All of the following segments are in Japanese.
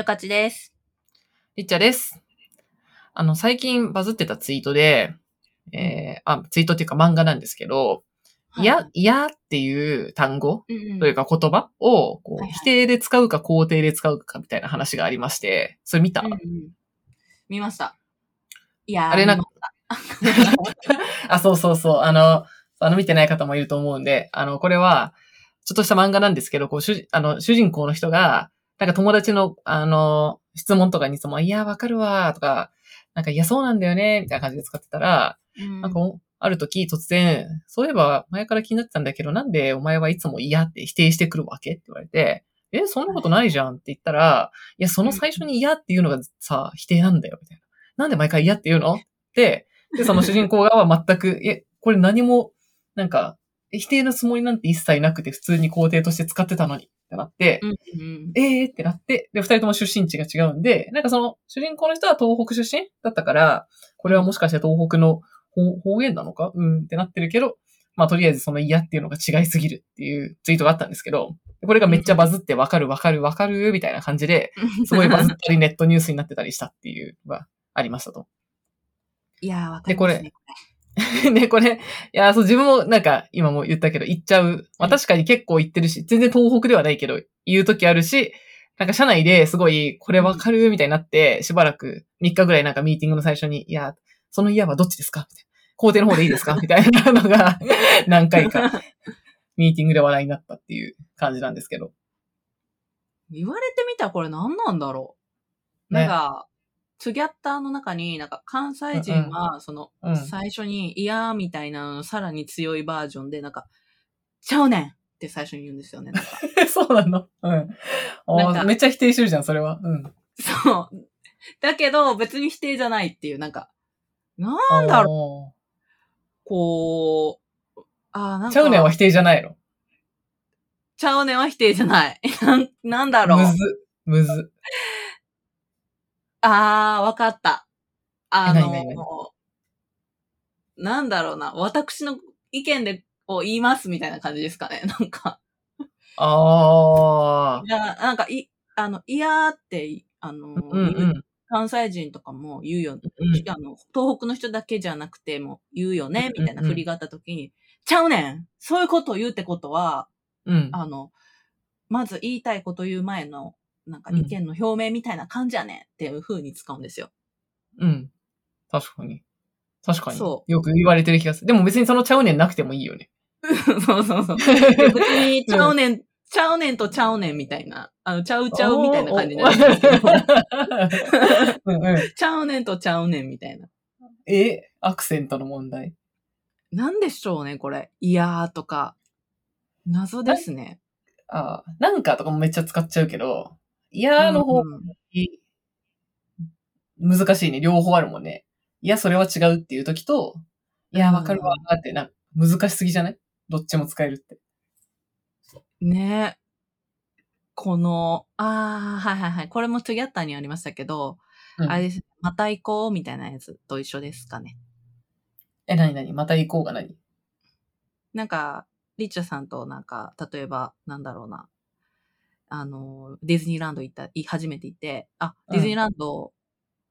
よかちです。りっちゃです。あの、最近バズってたツイートで、えー、あ、ツイートっていうか漫画なんですけど、いや、いやっていう単語うんうんというか言葉をこうはいはい否定で使うか肯定で使うかみたいな話がありまして、それ見た、うんうん見ました。いやーあれなん見か あ、そうそうそう。あの、あの見てない方もいると思うんで、あの、これは、ちょっとした漫画なんですけど、こう、主人、あの、主人公の人が、なんか友達の、あの、質問とかにいつも、いや、わかるわ、とか、なんか、いや、そうなんだよね、みたいな感じで使ってたら、うん。なんか、ある時突然、そういえば前から気になってたんだけど、なんでお前はいつも嫌って否定してくるわけ？って言われて、え、そんなことないじゃんって言ったら、いや、その最初に嫌っていうのがさ、否定なんだよ、みたいな。なんで毎回嫌って言うの？って、で、その主人公側は全く、え、これ何も、なんか、否定のつもりなんて一切なくて普通に肯定として使ってたのにってなって、うんうんえーってなって、で、二人とも出身地が違うんで、なんかその、主人公の人は東北出身だったから、これはもしかして東北の方方言なのか？うんってなってるけど、まあとりあえずその嫌っていうのが違いすぎるっていうツイートがあったんですけど、これがめっちゃバズってわかるわかるわかるみたいな感じで、すごいバズったりネットニュースになってたりしたっていうのがありましたと。いやーわかりますね。で、これ、いや、そう、自分もなんか、今も言ったけど、言っちゃう。まあ確かに結構言ってるし、全然東北ではないけど、言う時あるし、なんか社内ですごい、これわかるみたいになって、しばらく3日ぐらいなんかミーティングの最初に、いや、その嫌はどっちですかみたいな。工程の方でいいですかみたいなのが、何回か、ミーティングで話題になったっていう感じなんですけど。言われてみたらこれ何なんだろう。ねなんか、ツギャッターの中に、なんか関西人は、その、うん。最初に嫌みたいなののさらに強いバージョンで、なんか、ちゃうねんって最初に言うんですよね。なんか そうなの？うん。めっちゃ否定してるじゃん、それは。うん。そう。だけど、別に否定じゃないっていう、なんか、なんだろう、ろこう、あーなんか、ちゃうねんは否定じゃないの？ちゃうねんは否定じゃない。なんなんだろう。むず、むず。あー、わかった。あえの何何何なんだろうな。私の意見で、を言いますみたいな感じですかね。なんか。ああ。なんか、い、あの、いやーって、あの、うんうん。関西人とかも言うよ、うんあの、東北の人だけじゃなくても言うよね、みたいなうんうん振りがあった時に、ちゃうねんそういうことを言うってことは、うん。あの、まず言いたいこと言う前の、なんか意見の表明みたいな感じやねんっていう風に使うんですよ。うん。確かに。確かに。そよく言われてる気がする。でも別にそのちゃうねんなくてもいいよね。そうそうそう。別に、ちゃうねん、ちゃうねんとちゃうねんみたいな、あの、ちゃうちゃうみたいな感じになるんです。ちゃうねんとちゃうねんみたいな。え、アクセントの問題？なんでしょうね、これ。いやーとか。謎ですね。ああ、なんかとかもめっちゃ使っちゃうけど、いやーの方難しいね。両方あるもんね。いや、それは違うっていう時と、いや、わかるわーってな、難しすぎじゃない？どっちも使えるって。ねこの、あー、はいはいはい。これもトゥギャッターにありましたけど、うんあれです。また行こうみたいなやつと一緒ですかね。え、なになにまた行こうが何？なんか、リッチャさんとなんか、例えば、なんだろうな。あの、ディズニーランド行った、い初めて行って、あ、ディズニーランド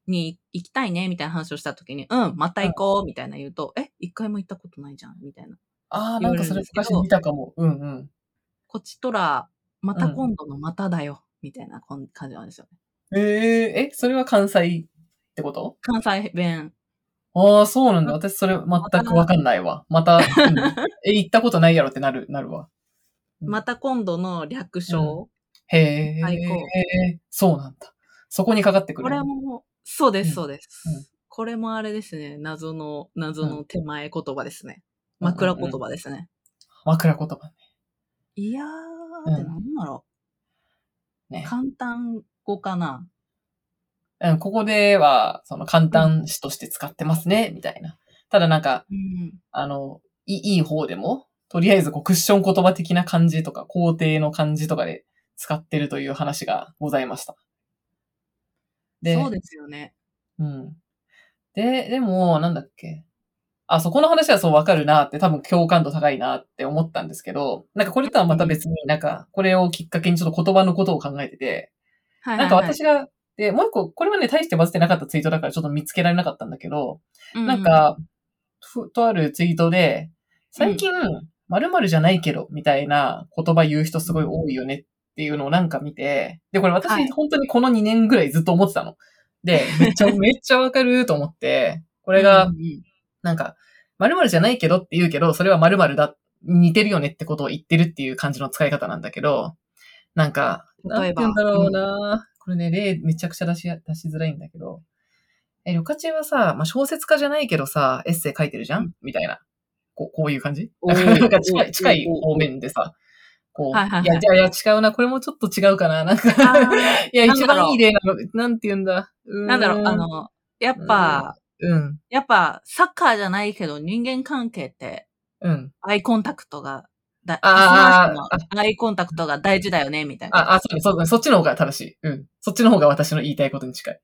に行きたいね、みたいな話をしたときに、うん、また行こう、みたいな言うと、え、一回も行ったことないじゃん、みたいな。ああ、なんかそれ昔見たかも。うんうん。こっちとら、また今度のまただよ、みたいなこん感じなんですよね。えええ、それは関西ってこと？関西弁。ああ、そうなんだ。私それ全くわかんないわ。また、うんえ、行ったことないやろってなる、なるわ。うんまた今度の略称。へえ、最高そうなんだ。そこにかかってくこる。れも、そうです、うんそうです。うんこれもあれですね。謎の、謎の手前言葉ですね。うん枕言葉ですね。枕言葉ね。いやーってなんだろう。ね。簡単語かな。うん、ここでは、その簡単詞として使ってますね、みたいな。ただなんか、うん。あの、いいいい方でも、とりあえずこうクッション言葉的な感じとか、肯定の感じとかで使ってるという話がございました。で、そうですよね。うん。で、でも、なんだっけ。あ、そこの話はそうわかるなって多分共感度高いなって思ったんですけど、なんかこれとはまた別になんか、これをきっかけにちょっと言葉のことを考えてて、はいなんか私が、で、もう一個、これはね、大してバズってなかったツイートだからちょっと見つけられなかったんだけど、なん、か、ふとあるツイートで、最近、〇〇じゃないけど、みたいな言葉言う人すごい多いよねっていうのをなんか見て、で、これ私、はい。本当にこの2年ぐらいずっと思ってたの。で、めっちゃ、めっちゃわかると思って、ここれがうん、うんなんか、〇〇じゃないけどって言うけど、それは〇〇だ、似てるよねってことを言ってるっていう感じの使い方なんだけど、なんか、なん例えば。て言うんだろうな、これね、例めちゃくちゃ出し、出しづらいんだけど、え、旅客中はさ、まあ、小説家じゃないけどさ、エッセイ書いてるじゃん、うん。みたいな。こう、こういう感じ？おー。なんか近い、近い方面でさ、こう、はいはいはい。や、じゃあ、いや、違うな、これもちょっと違うかな、なんか、いや、一番いい例なの、なんて言うんだ。なんだろう、あ、の、やっぱ、うん、やっぱ、サッカーじゃないけど、人間関係って、うん。アイコンタクトが、だあーパス回しのアイコンタクトが大事だよね、みたいな。あ、あ、そうね、そうね、そっちの方が正しい。うん。そっちの方が私の言いたいことに近い。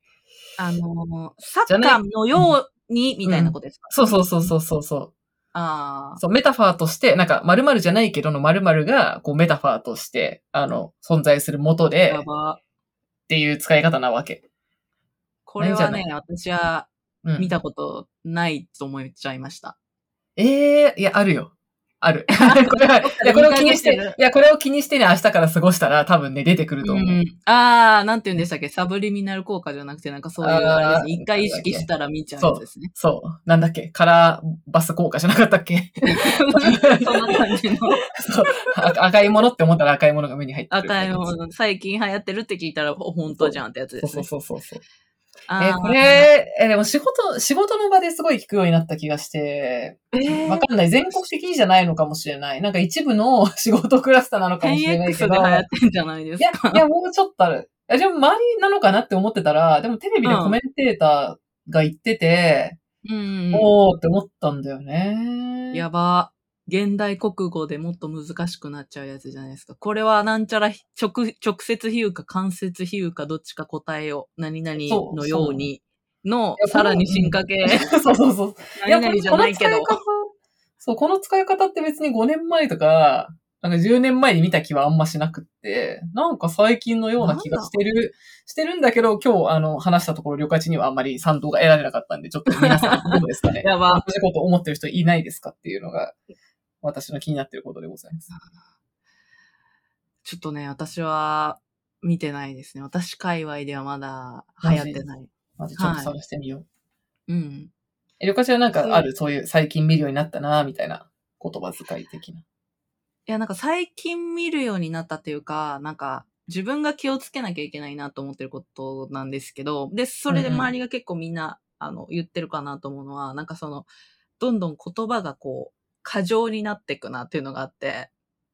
あの、サッカーのように、みたいなことですか、そうそうそうそうそう。ああ。そう、メタファーとして、なんか、〇〇じゃないけどの〇〇が、こう、メタファーとして、あの、存在する元で、っ。ていう使い方なわけ。これはね、私はうん。見たことないと思っちゃいました。ええいや、あるよ。ある。これは、いや、これを気にして、いや、これを気にしてね、明日から過ごしたら多分ね、出てくると思う。うん、ああ、なんて言うんでしたっけ？サブリミナル効果じゃなくて、なんかそういうあれあーですね。一回意識したら見ちゃうやつですね。そう。なんだっけ？カラーバス効果じゃなかったっけ？そんな感じのそう赤赤いものって思ったら赤いものが目に入ってる。赤いもの、最近流行ってるって聞いたら、ほ本当じゃんってやつですそうね。そうそうそう。えーこ、れ、えーでも仕事、仕事の場ですごい聞くようになった気がして、えーわかんない。全国的にじゃないのかもしれない。なんか一部の仕事クラスターなのかもしれない 10X けど。で流行ってんじゃないですいや、か。いや、もうちょっとある。いや、でも周りなのかなって思ってたら、でもテレビでコメンテーターが言ってて、うん。おーって思ったんだよね。やば。現代国語でもっと難しくなっちゃうやつじゃないですか。これはなんちゃら直、直接比喩か間接比喩かどっちか答えを何々のようにのさらに進化系。そうそうそう。何々じゃないけどこの。使い方そう、この使い方って別に5年前とか、なんか10年前に見た気はあんましなくって、なんか最近のような気がしてる、してるんだけど、今日あの話したところ、旅客地にはあんまり賛同が得られなかったんで、ちょっと皆さんどうですかね やば同じこと思ってる人いないですかっていうのが、私の気になってることでございます。ちょっとね、私は見てないですね。私界隈ではまだ流行ってない。まずちょっと探してみよう。うん。え、旅客地はなんかある、そういう最近見るようになったな、みたいな言葉遣い的な。いや、なんか最近見るようになったっていうか、なんか自分が気をつけなきゃいけないなと思ってることなんですけど、で、それで周りが結構みんな、あの、言ってるかなと思うのは、なんかその、どんどん言葉がこう、過剰になっていくなっていうのがあって、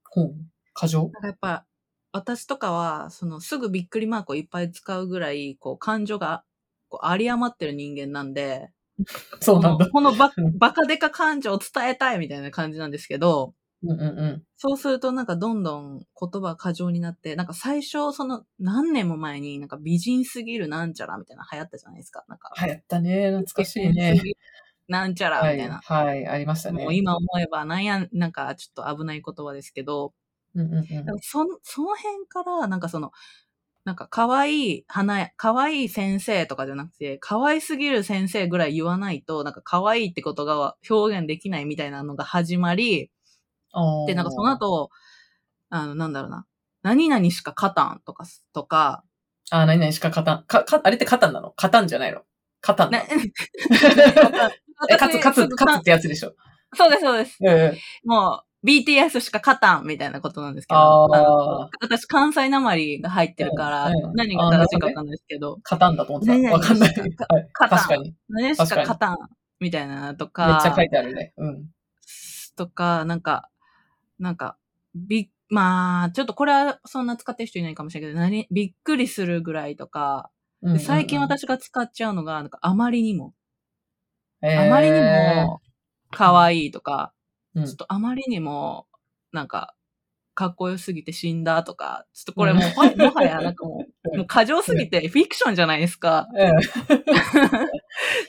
ほう。過剰？なんかやっぱ、私とかは、その、すぐびっくりマークをいっぱい使うぐらい、こう、感情が、こう、有り余ってる人間なんで、そうなんだ。このバうん バカデカ感情を伝えたいみたいな感じなんですけど、うんうんうん。そうするとなんかどんどん言葉が過剰になって、なんか最初その何年も前になんか美人すぎるなんちゃらみたいなの流行ったじゃないですか。なんか。流行ったね。懐かしいねなんちゃらはい、みたいな。はい、ありましたね。もう今思えばなんや、なんかちょっと危ない言葉ですけど、うんうんうんそのその辺からなんかその、なんか可愛い花や、可愛い先生とかじゃなくて、可愛すぎる先生ぐらい言わないと、なんか可愛いってことが表現できないみたいなのが始まり、で、なんかその後、あの、なんだろうな。何々しか勝たんとか、とか、あー、何々しか勝たん。か、か、あれって勝たんなの？勝たんじゃないの？勝たんな。え、勝つ、勝つ、勝つってやつでしょ。そうです、そうです。ええもう、BTS しか勝たんみたいなことなんですけど、私関西なまりが入ってるから、うんうん何が正しいかわかんないですけど、勝たんだと思ってた。わかんない。勝たん確かに。めっ何しか勝たんみたいなとか、ちゃ書いてあるね。うん。とか、なんか、なんか、び、まあ、ちょっとこれはそんな使ってる人いないかもしれないけど、何、びっくりするぐらいとか、最近、私が使っちゃうのが、なんかあまりにも、えーあまりにも、可愛いとか、うん。ちょっとあまりにも、なんか、かっこよすぎて死んだとか、ちょっとこれもう、ほもはや、なんかもう、もう過剰すぎてフィクションじゃないですか。うん。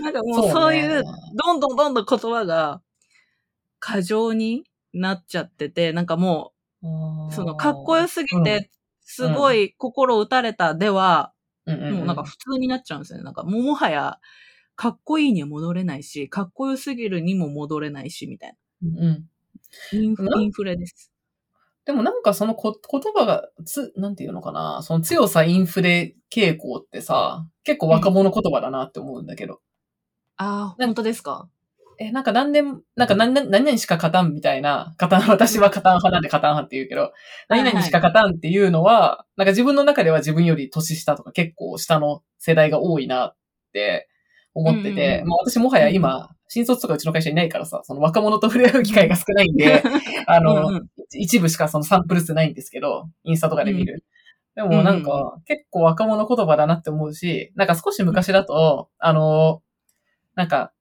なんかもうそういう、どんどんどんどん言葉が過剰になっちゃってて、なんかもう、そのかっこよすぎうん。てすごい心打たれたでは、もうなんか普通になっちゃうんですよね。なんかもうもはや、かっこいいには戻れないし、かっこよすぎるにも戻れないし、みたいうん。な。インフなインフレです。でもなんかそのこ言葉がつ、なんていうのかな、その強さインフレ傾向ってさ、結構若者言葉だなって思うんだけど。ああ、なん本当ですか？え、なんか何年、なんか何々何々しか勝たんみたいな、勝たん、私は勝たん派なんで勝たん派って言うけど、何々しか勝たんっていうのは、なんか自分の中では自分より年下とか結構下の世代が多いなって思ってて、うんまあ私もはや今、新卒とかうちの会社いないからさ、その若者と触れ合う機会が少ないんで、あの、うんうん。一部しかそのサンプル数ないんですけど、インスタとかで見る。でもなんか、結構若者言葉だなって思うし、なんか少し昔だと、あの、なんか、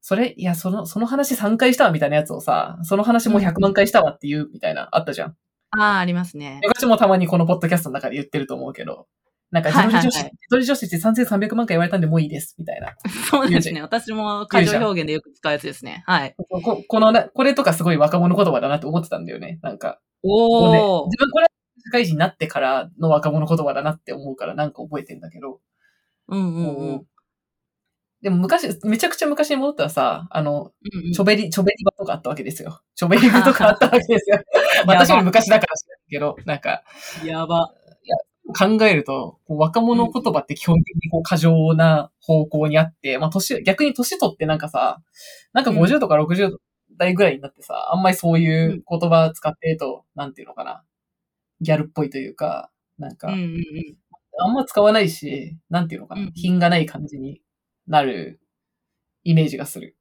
それ、いや、その、その話3回したわみたいなやつをさ、その話もう100万回したわっていうみたいな、あったじゃん。ああ、ありますね。昔もたまにこのポッドキャストの中で言ってると思うけど、なんか、自撮り女子、はいはいはい自撮り女子って3300万回言われたんでもういいです、みたいな。そうですね。私も過剰表現でよく使うやつですね。はい。こここのな、これとかすごい若者言葉だなって思ってたんだよね。なんか、おもうねお、自分これ、社会人になってからの若者言葉だなって思うからなんか覚えてんだけど。うんうんうん。うんでも昔、めちゃくちゃ昔に戻ったらさ、あの、うんちょべり、ちょべり場とかあったわけですよ。ちょべり場とかあったわけですよ。ば私より昔だから知らんけど、なんか、やば。考えると、こう若者言葉って基本的にこう過剰な方向にあって、まあ年、逆に年取ってなんかさ、なんか50とか60代ぐらいになってさ、あんまりそういう言葉使ってると、なんていうのかな、ギャルっぽいというか、なんか。あんま使わないし、なんていうのかうんな、品がない感じになるイメージがする。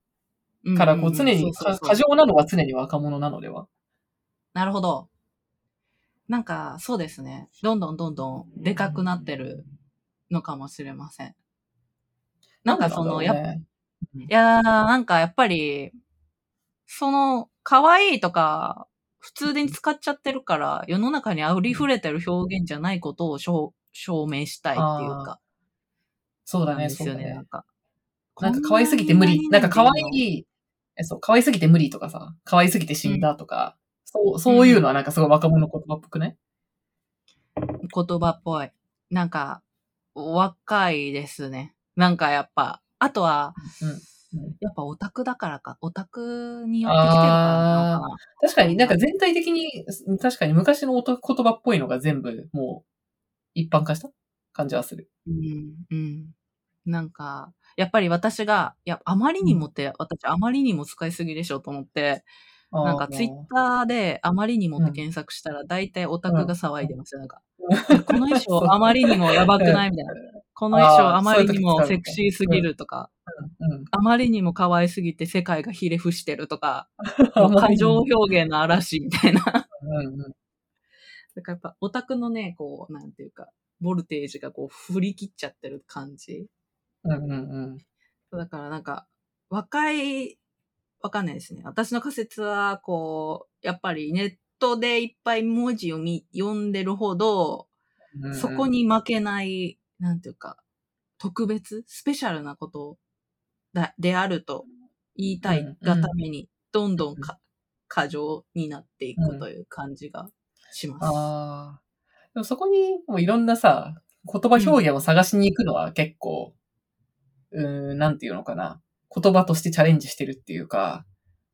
うんから、こう常に過剰なのは常に若者なのでは。なるほど。なんか、そうですね。どんどんどんどんでかくなってるのかもしれません。なんかその、やっぱ、いね、やー、なんかやっぱり、その、可愛いとか、普通に使っちゃってるから、世の中に溢れてる表現じゃないことを証証明したいっていうか、そうだね、なんですよね、そうだねなん。か。なんか可愛すぎて無理。なんか可愛い。そう、可愛すぎて無理とかさ、可愛すぎて死んだとか、そう、そういうのはなんかすごい若者言葉っぽくね。言葉っぽい。なんか、若いですね。なんかやっぱ、あとは、うんうんやっぱオタクだからか、オタクによってきてるから。確かになんか全体的に、確かに昔の音言葉っぽいのが全部もう一般化した感じはする。うん、うん。なんか、やっぱり私が、いや、あまりにもって、私あまりにも使いすぎでしょと思って、なんかツイッターであまりにもって検索したら、大体オタクが騒いでますよ。なんか、この衣装 あまりにもやばくないみたいな。この衣装あまりにもセクシーすぎるとか、うん。あまりにも可愛すぎて世界がひれ伏してるとか、過剰表現の嵐みたいな。だか。らやっぱオタクのね、こう、なんていうか、ボルテージがこう振り切っちゃってる感じ。だからなんか、若い、わかんないですね。私の仮説は、こう、やっぱりネットでいっぱい文字を見読んでるほど、うんうんそこ、に負けない、なんていうか、特別、スペシャルなことだであると言いたいがために、どんどんか過剰になっていくという感じがします。ああ。でもそこにもういろんなさ、言葉表現を探しに行くのは結構、うーん、なんていうのかな。言葉としてチャレンジしてるっていうか、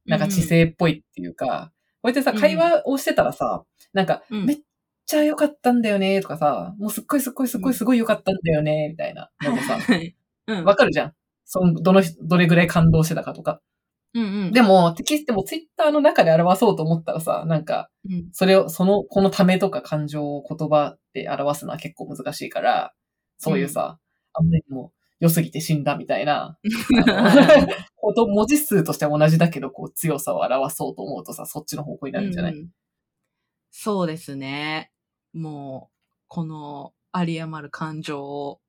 なんか知性っぽいっていうか、こうやってさ、うん会話をしてたらさ、なんか、うんめっちゃ良かったんだよね、とかさ、もうすっごいすっごいすっごいすごい良かったんだよね、みたいなのでさ、はい。うん。わかるじゃん。その、どの人、どれぐらい感動してたかとか。うんうん。でも、テキストもツイッターの中で表そうと思ったらさ、なんか、うん、それを、その、このためとか感情を言葉で表すのは結構難しいから、そういうさ、あんまりにも良すぎて死んだみたいな、文字数としては同じだけど、こう強さを表そうと思うとさ、そっちの方向になるんじゃない、うんうんそうですね。もう、この有り余る感情を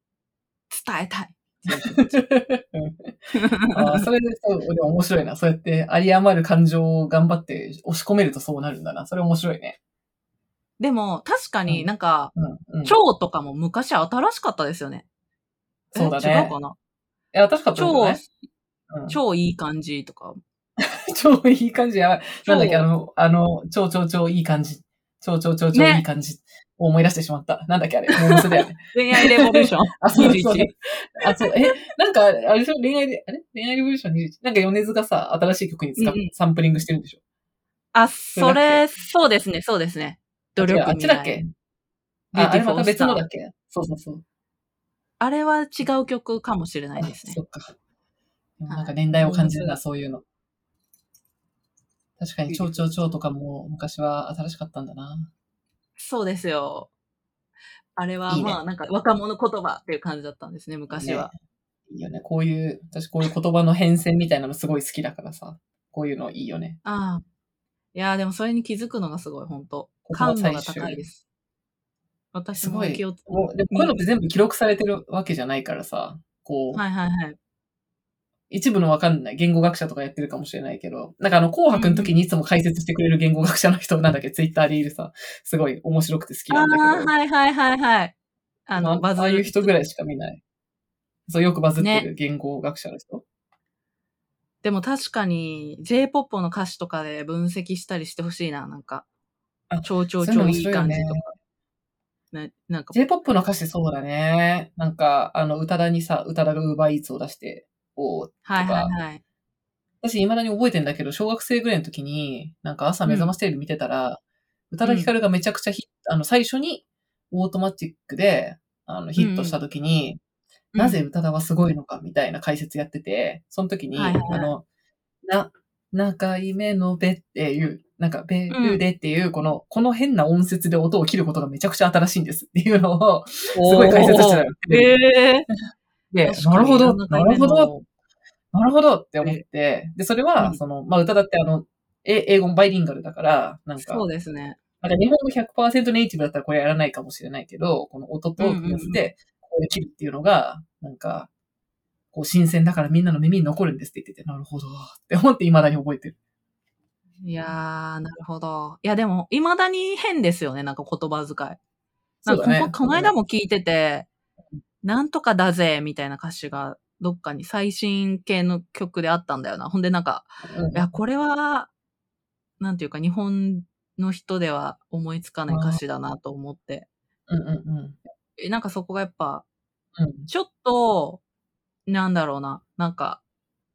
伝えたい。あーそれでそう、でも面白いな。そうやって有り余る感情を頑張って押し込めるとそうなるんだな。それ面白いね。でも、確かになんか、うん。うん、い蝶とかも昔新しかったですよね。えそうだね違うかな？や、確かったんじゃない？うん超いい感じとか。超いい感じやばい。なんだっけ、超あの、あの、超超超いい感じ。超超超超いい感じ。思い出してしまった。なんだっけあれ？モームスだよね。恋愛レボリューション？あ、そうそう21。あ、そう、え、なんか、あれでしょ？恋愛で、あれ？恋愛レボリューション21。なんか米津がさ、新しい曲に使っ、うんうんサンプリングしてるんでしょ？あ、それ、そうですね、そうですね。努力あっちだっけ？あ、あれまた別のだっけ？そうそうそう。あれは違う曲かもしれないあですねそ。っか。なんか年代を感じるな、はいそういうの。確かに、超超超とかも昔は新しかったんだな。そうですよ。あれはまあなんか若者言葉っていう感じだったんですね、昔は。いいよね。こういう、私こういう言葉の変遷みたいなのすごい好きだからさ。こういうのいいよね。ああ。いやーでもそれに気づくのがすごい、本当感度が高いです。私すごい。も気をつもうでもこういうのって全部記録されてるわけじゃないからさ。こう、はいはいはい。一部のわかんない言語学者とかやってるかもしれないけど、なんかあの、紅白の時にいつも解説してくれる言語学者の人なんだっけ、ツイッターでいるさ、すごい面白くて好きあなんだけど。あー、はいはいはいはい。あの、まあバズああいう人ぐらいしか見ない。そう、よくバズってねる言語学者の人。でも確かに J-POP の歌詞とかで分析したりしてほしいな、なんかあ。超超超いい感じとか。ね、なんか、J-POP の歌詞そうだね。なんか、あの、宇多田にさ、宇多田が Uber Eats を出して、おうはいはいはい。私未だに覚えてんだけど、小学生ぐらいの時に、なんか朝目覚ましテレビ見てたら、宇多田ヒカルがめちゃくちゃヒット、あの、最初にオートマチックで、あの、ヒットした時に、なぜ宇多田はすごいのかみたいな解説やってて、その時に、はいはいはい。あの、な、なかい目のべっていう、なんか、べるでっていう、この、この変な音節で音を切ることがめちゃくちゃ新しいんですっていうのを、すすごい解説してたよ。ええで、なるほど、七なるほど、なるほどって思って、で、それは、うん。その、まあ、歌だってあの、え英語もバイリンガルだから、なんか、そうですね。なんか日本語100%ネイティブだったらこれやらないかもしれないけど、この音と組み合わせて、ここで切るっていうのが、なんか、こう新鮮だからみんなの耳に残るんですって言ってて、なるほどって思って未だに覚えてる。いやー、なるほど。いや、でも、未だに変ですよね、なんか言葉遣い。なんかここ、この間も聞いてて、なんとかだぜ、みたいな歌詞が、どっかに最新系の曲であったんだよな。ほんでなんか、うんいや、これは、なんていうか、日本の人では思いつかない歌詞だなと思って。うんうんうん。えなんかそこがやっぱ、うん。ちょっと、なんだろうな、なんか、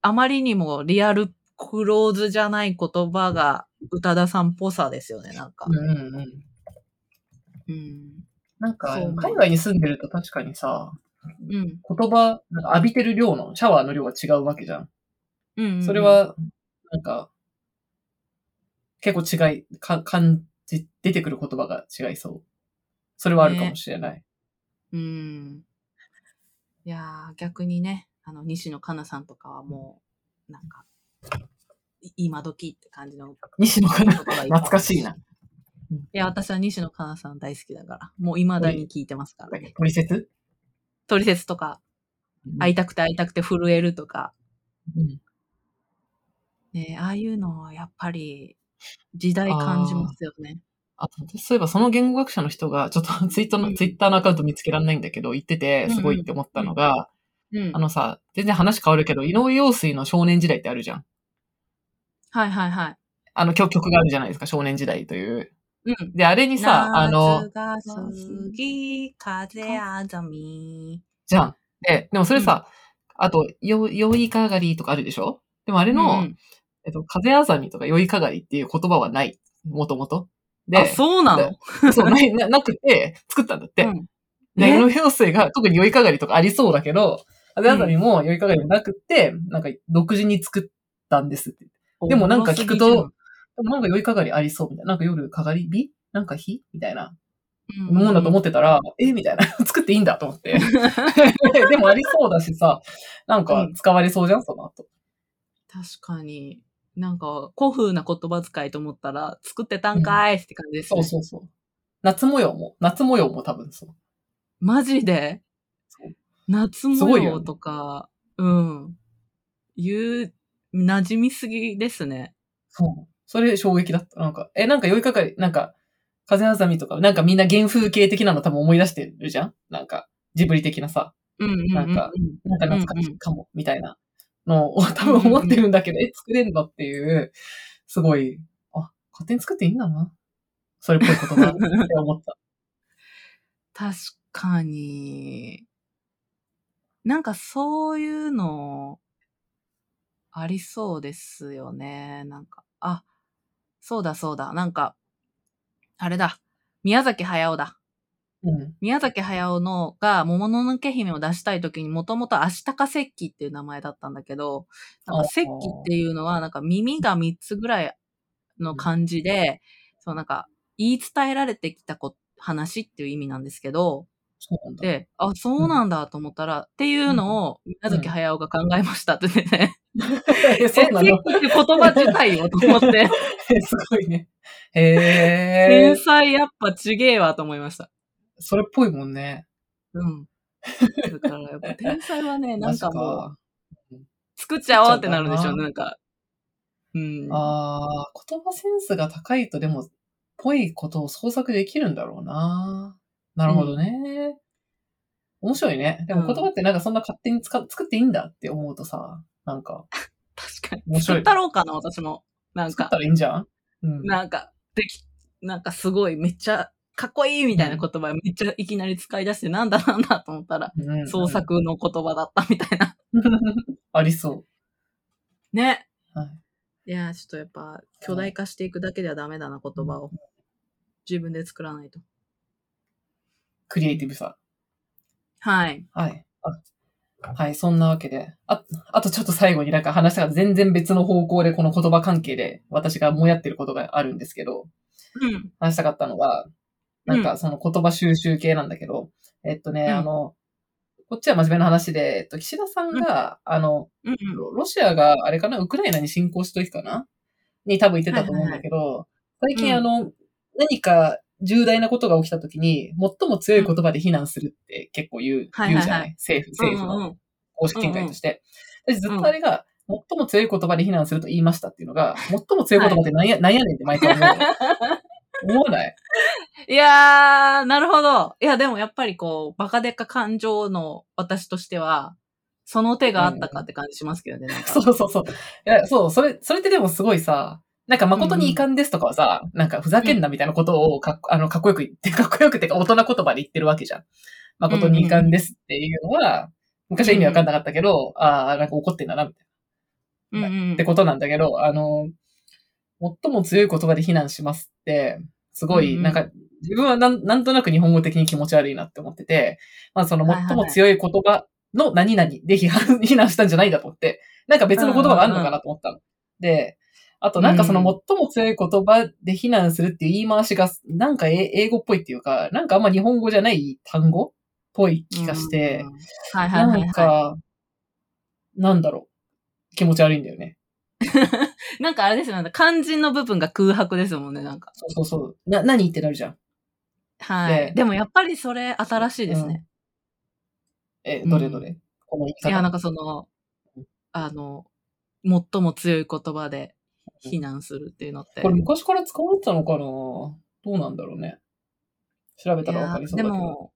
あまりにもリアルクローズじゃない言葉が宇多田さんっぽさですよね、なんか。うんうんうん。うん。なんか海外に住んでると確かにさ、うん。言葉、なんか浴びてる量の、シャワーの量が違うわけじゃん。うんうんうん。それは、なんか、結構違い、か、感じ、出てくる言葉が違いそう。それはあるかもしれない。うん。いやー、逆にね、あの、西野カナさんとかはもう、なんか、い今時って感じの西野かな懐かしいな。いや、私は西野カナさん大好きだから、もう未だに聞いてますから。ね。トリセツ？トリセツとか、会いたくて会いたくて震えるとか、うん。ね、ああいうのはやっぱり時代感じますよね。あそういえばその言語学者の人が、ちょっと ツイートの、うん。ツイッターのアカウント見つけられないんだけど、言ってて、すごいって思ったのが、うん。あのさ、全然話変わるけど、井上陽水の少年時代ってあるじゃん。はいはいはい。あの曲曲があるじゃないですか、少年時代という。うん。で、あれにさ、あの夏、が過ぎ、風あざみ。じゃん。で、でもそれさ、あと、よ、よいかがりとかあるでしょ？でもあれの、うんえっと、風あざみとかよいかがりっていう言葉はない。もともと。で、あ、そうなの？そう、ないな、なくて、作ったんだって。うんで、え？井上陽水が特に酔いかがりとかありそうだけど、風あざみも酔いかがりもなくて、なんか独自に作ったんですって。でもなんか聞くと、でもなんか酔いかがりありそうみたいな。なんか夜かがり日？なんか日？みたいなもんだと思っってたら、え？みたいな。作っていいんだと思って。でもありそうだしさ、なんか使われそうじゃん？その後。確かに。なんか、古風な言葉遣いと思ったら、作ってたんかいって感じですね。そうそうそう。夏模様も、夏模様も多分そう。マジで？夏模様とか、うん。言う、馴染みすぎですね。そう。それ衝撃だった。なんか、え、なんか酔いかかり、なんか、風あざみとか、なんかみんな原風景的なの多分思い出してるじゃん？なんか、ジブリ的なさ、うんうん。なんかなんか懐かしいかも、みたいなのを多分思ってるんだけど、え、作れんだっていう、すごい、あ、勝手に作っていいんだな。それっぽい言葉って思った。確かに。なんかそういうの、ありそうですよね。なんか、あ、そうだそうだ。なんか、あれだ。宮崎駿だ。うん。宮崎駿のが、桃の抜け姫を出したい時にもともと足高石器っていう名前だったんだけど、なんか石器っていうのは、なんか耳が3つぐらいの感じで、そうなんか言い伝えられてきたこ話っていう意味なんですけど、そうなんだ。で、あ、そうなんだと思ったら、っていうのを宮崎駿が考えましたってね、え、そうなの？言葉自体よと思って、えすごいね。へえ天。才やっぱちげえわと思いました。それっぽいもんね。うん。だからやっぱ天才はね、なんかもう、マ作っちゃおうってなるでしょ、うかななんか。うん。ああ、言葉センスが高いとでも、ぽいことを創作できるんだろうな。なるほどね。面白いね。でも言葉ってなんかそんな勝手に使作っていいんだって思うとさ、なんか、確かに。面白い作ったろうかな、私も。なんか作った、らいいんじゃん？うん。なんか、でき、なんかすごいめっちゃかっこいいみたいな言葉めっちゃいきなり使い出してなんだなんだと思ったら、うん創。作の言葉だったみたいな。ありそね。う。はい。いやー、ちょっとやっぱ巨大化していくだけではダメだな、言葉を。自分で作らないと。クリエイティブさ。はい。はい。あはい、そんなわけで。あ、あとちょっと最後になんか話が全然別の方向でこの言葉関係で私がもやってることがあるんですけど、うん。話したかったのが、なんかその言葉収集系なんだけど、えっとね、うん。あの、こっちは真面目な話で、えっと、岸田さんが、あの、うんロロシアが、あれかな、ウクライナに侵攻した時かな？に多分言ってたと思うんだけど、最近うん。あの、何か重大なことが起きた時に、最も強い言葉で非難するって結構言う、言うじゃない？政府、政府の公式見解として。私ずっとあれが、最も強い言葉で非難すると言いましたっていうのが、最も強い言葉って何や、何やねんって毎回思うの。思わない？いやー、なるほど。いや、でもやっぱりこう、バカデカ感情の私としては、その手があったかって感じしますけどね。そうそうそう。いや、そう、それ、それってでもすごいさ、なんか誠に遺憾ですとかはさ、なんかふざけんなみたいなことをかっあの、かっこよく言って、かっこよくってか大人言葉で言ってるわけじゃん。誠に遺憾ですっていうのは、昔は意味わかんなかったけど、ああ、なんか怒ってんだな、みたいな。うんうんってことなんだけど、あの、最も強い言葉で非難しますって、すごい、なんか、自分はなんなんとなく日本語的に気持ち悪いなって思ってて、まあその最も強い言葉の何々で批判、非難したんじゃないんだと思って、なんか別の言葉があるのかなと思ったの。で、あとなんかその最も強い言葉で非難するっていう言い回しが、なんかえ英語っぽいっていうか、なんかあんま日本語じゃない単語っぽい気がしてうん、はいはいはい、なんはか、なんだろう。気持ち悪いんだよね。い。なんかあれですよね。肝心の部分が空白ですもんね、なんか。そうそうそう。な、何ってなるじゃん。はい。ででもやっぱりそれ新しいですね。え、どれどれ、この言い方。いや、なんかその、あの、最も強い言葉で非難するっていうのって。これ昔から使われてたのかな？どうなんだろうね。調べたらわかりそうだけど。でも、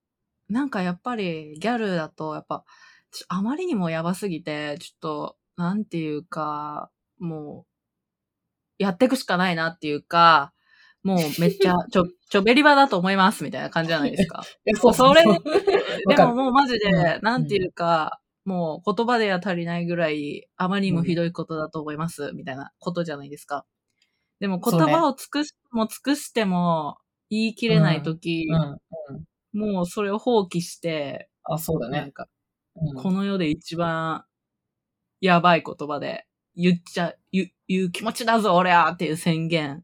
なんかやっぱりギャルだと、やっぱ、あまりにもやばすぎて、ちょっと、なんていうか、もう、やっていくしかないなっていうか、もうめっちゃ、ちょ、ちょべり場だと思いますみたいな感じじゃないですか。え、そうそれ わでももうマジで、うんなんていうか、もう言葉では足りないぐらい、あまりにもひどいことだと思います、みたいなことじゃないですか。でも言葉を尽くしても尽くしても言い切れないとき、うん。うん。もうそれを放棄して、あ、そうだね。なんか、うんこの世で一番やばい言葉で言っちゃ、言う、言う気持ちだぞ、俺はっていう宣言。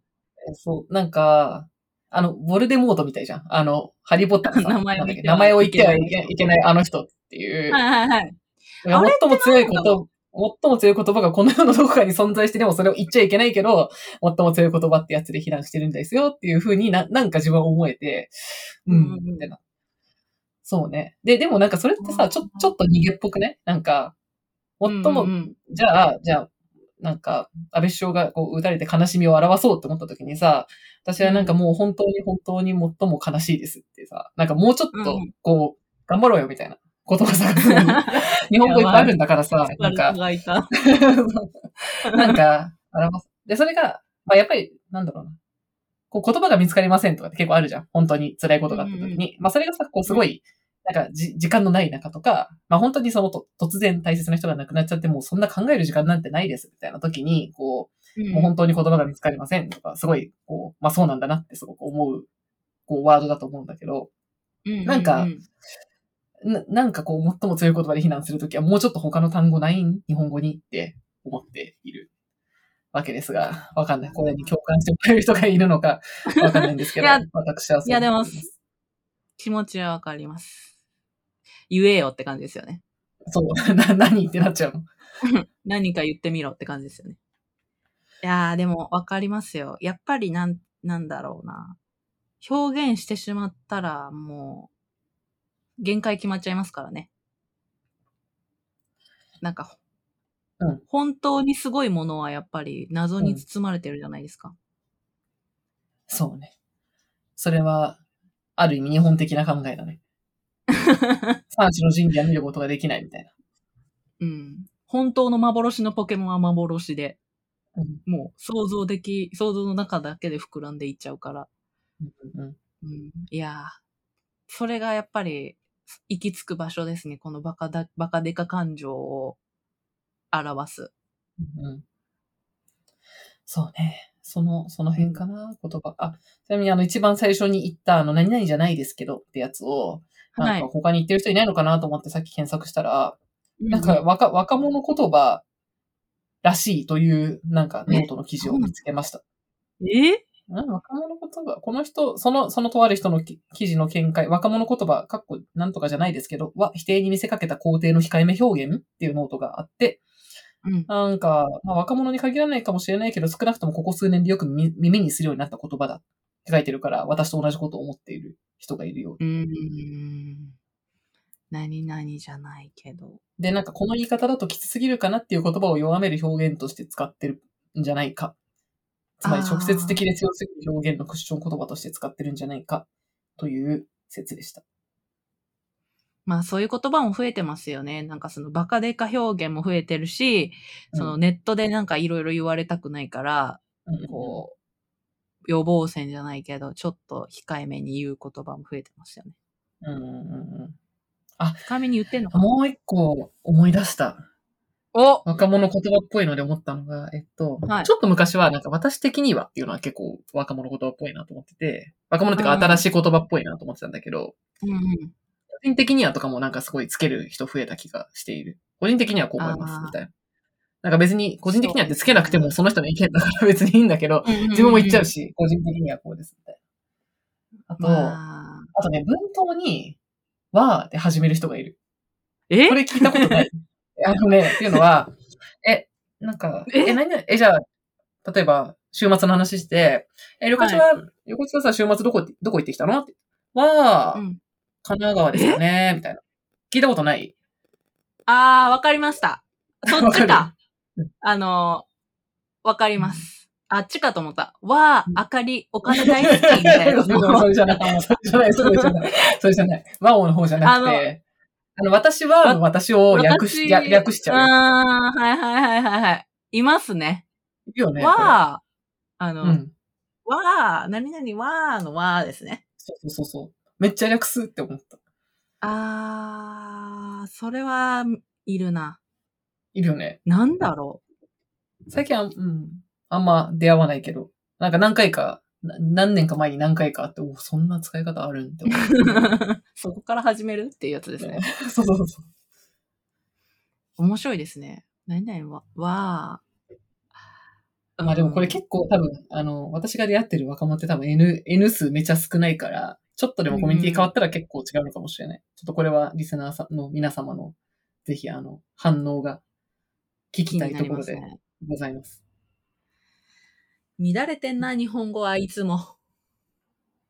えそう、なんか、あの、ボルデモートみたいじゃん。あの、ハリーポッターのさ 名前名前を言ってはいいけないけいけないあの人っていう。はいはいはい。最も強いこと、最も強い言葉がこの世のどこかに存在してでもそれを言っちゃいけないけど、最も強い言葉ってやつで非難してるんですよっていうふうにな、なんか自分は思えて、ううん。ん、ってな。そうね。で、でもなんかそれってさ、ちょ、ちょっと逃げっぽくね？なんか、最も、じゃあ、じゃあ、なんか、安倍首相がこう撃たれて悲しみを表そうって思った時にさ、私はなんかもう本当に本当に最も悲しいですってさ、なんかもうちょっとうん、こう、頑張ろうよみたいな言葉探すのに。日本語いっぱいあるんだからさ、なんか。なんか、表す。で、それが、まあやっぱり、なんだろうな。こう言葉が見つかりませんとかって結構あるじゃん。本当に辛いことがあった時に。まあそれがさ、こうすごい、なんかじ時間のない中とか、まあ本当にそのと突然大切な人が亡くなっちゃってもうそんな考える時間なんてないですみたいな時に、こう、もう本当に言葉が見つかりませんとか、すごい、こう、まあそうなんだなってすごく思う、こうワードだと思うんだけど、なんかななんかこう、最も強い言葉で非難するときは、もうちょっと他の単語ないん日本語にって思っているわけですが、わかんない。これに共感してもらえる人がいるのか、わかんないんですけど、私はそういやでも気持ちはわかります。言えよって感じですよね。そう、な、何ってなっちゃうの。何か言ってみろって感じですよね。いやー、でもわかりますよ。やっぱりなん、なんだろうな。表現してしまったら、もう、限界決まっちゃいますからね。なんか、うん本当にすごいものはやっぱり謎に包まれてるじゃないですか。そうね。それは、ある意味日本的な考えだね。三種の神器は見ることができないみたいな。うん。本当の幻のポケモンは幻で、うんもう想像でき、想像の中だけで膨らんでいっちゃうから。うんうんうん、いやー、それがやっぱり行き着く場所ですね。このバカだ、バカデカ感情を表す。うんうんそうね。その、その辺かな、言葉。あ、ちなみにあの一番最初に言ったあの何々じゃないですけどってやつを、なはいんか。他に言ってる人いないのかなと思ってさっき検索したら、なんうか若、若者言葉らしいというなんかノートの記事を見つけました。え？うん若者言葉、この人、その、そのとある人のき記事の見解、若者言葉、かっこなんとかじゃないですけど、は否定に見せかけた肯定の控えめ表現っていうノートがあって、うん。なんか、まあ、若者に限らないかもしれないけど、少なくともここ数年でよく耳耳にするようになった言葉だって書いてるから、私と同じことを思っている人がいるよううーん。何々じゃないけど。で、なんかこの言い方だときつすぎるかなっていう言葉を弱める表現として使ってるんじゃないか。つまり直接的で強すぎる表現のクッション言葉として使ってるんじゃないかという説でした。まあそういう言葉も増えてますよね。なんかそのバカデカ表現も増えてるし、そのネットでなんかいろいろ言われたくないから、うん、こう、予防線じゃないけど、ちょっと控えめに言う言葉も増えてますよね。うんうんうんうん控えめに言ってんのかな？もう一個思い出した。お若者言葉っぽいので思ったのが、えっと、はいちょっと昔はなんか私的にはっていうのは結構若者言葉っぽいなと思ってて、若者っていうかうん新しい言葉っぽいなと思ってたんだけど、うんうん。個人的にはとかもなんかすごいつける人増えた気がしている。個人的にはこう思います、みたいな。なんか別に個人的にはってつけなくてもその人の意見だから別にいいんだけど、自自分も言っちゃう。し、個人的にはこうです、みたいな。あと、まあ、あとね、文頭に、わーって始める人がいる。え？これ聞いたことない。あのね、っていうのは、え、なんか、え？え、何？々え、じゃあ、例えば、週末の話して、え、旅行は、旅行はさ、週末どこ、どこ行ってきたの？って。わー、うん。神奈川ですよね、みたいな。聞いたことない？あー、わかりました。そっちわか。あの、わかります。あっちかと思った。わー、あかり、お金大好き、みたいな。それじゃない。それじゃない。それじゃない。それじゃない。和王の方じゃなくて、あの、私は、私を略し、私略略しちゃう。あー、はいはいはいはいはい。いますね。いるよね。わー、あの、うん。わー、何々わーのわーですね。そうそうそう。めっちゃ略すって思った。あー、それは、いるな。いるよね。なんだろ最近は、うん。あんま出会わないけど、なんか何回か、な何年か前に何回かあって、おそんな使い方あるんって思う。そこから始めるっていうやつですね。う。そうそうそう。面白いですね。何々わ、わー。まあでもこれ結構多分、あの、私が出会ってる若者って多分 N、N 数めちゃ少ないから、ちょっとでもコミュニティ変わったら結構違うのかもしれない。ちょっとこれはリスナーさんの皆様の、ぜひあの、反応が聞きたいところでね。ございます。乱れてんな、日本語はいつも。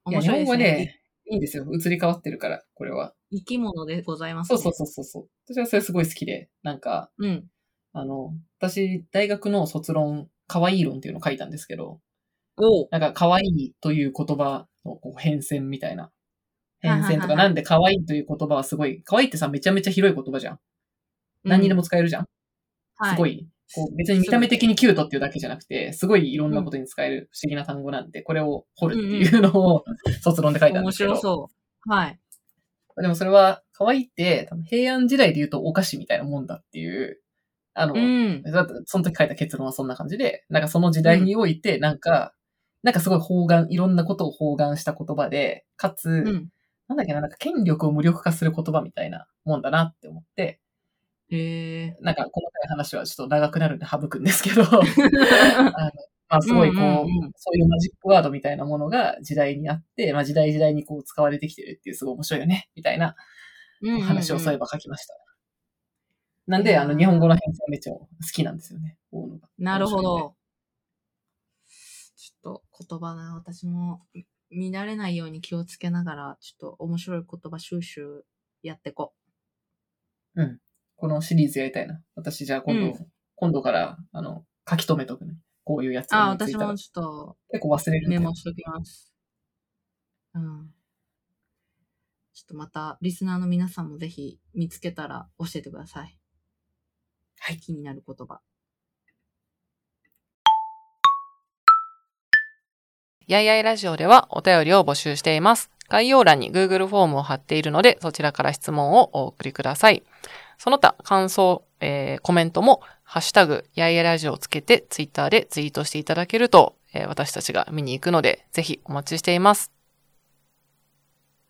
面白いですね。本語ね、いいんですよ。移り変わってるから、これは。生き物でございます、ね。そうそうそうそうそう。私はそれすごい好きで、なんか、うん。あの、私、大学の卒論、可愛い論っていうのを書いたんですけど、おうなんか可愛いという言葉のこう変遷みたいな。変遷とか、なんで可愛いという言葉はすごい、可愛いってさ、めちゃめちゃ広い言葉じゃん。何にでも使えるじゃん。はい、すごいこう別に見た目的にキュートっていうだけじゃなくて、すごいいろんなことに使える不思議な単語なんで、これを掘るっていうのを卒論で書いたん面ですけど。白そう。はい。でもそれは、可愛いって、多分平安時代で言うとお菓子みたいなもんだっていう、あの、うん。その時書いた結論はそんな感じで、なんかその時代において、なんか、なんかすごい方眼、いろんなことを方眼した言葉で、かつ、うん。なんだっけな、なんか権力を無力化する言葉みたいなもんだなって思って、へえ。なんか細かい話はちょっと長くなるんで省くんですけど、あのまあすごいこう、うんうんうんそういうマジックワードみたいなものが時代にあって、まあ時代時代にこう使われてきてるっていうすごい面白いよね、みたいな話をそういえば書きました。なんで、いやーあの、日本語の編成めっちゃ好きなんですよね。大野がなるほど。ちょっと言葉な、私も見慣れないように気をつけながら、ちょっと面白い言葉収集やってこうん。このシリーズやりたいな。私じゃあ今度、うん今度から、あの、書き留めとくね。こういうやつう。あ、私もちょっ結構忘れるメモしときます。うん。ちょっとまた、リスナーの皆さんもぜひ見つけたら教えてください。はい。気になる言葉。やいやいラジオではお便りを募集しています。概要欄に Google フォームを貼っているので、そちらから質問をお送りください。その他、感想、えーコメントも、ハッシュタグ、やいやラジオをつけて、ツイッターでツイートしていただけると、えー私たちが見に行くので、ぜひお待ちしています。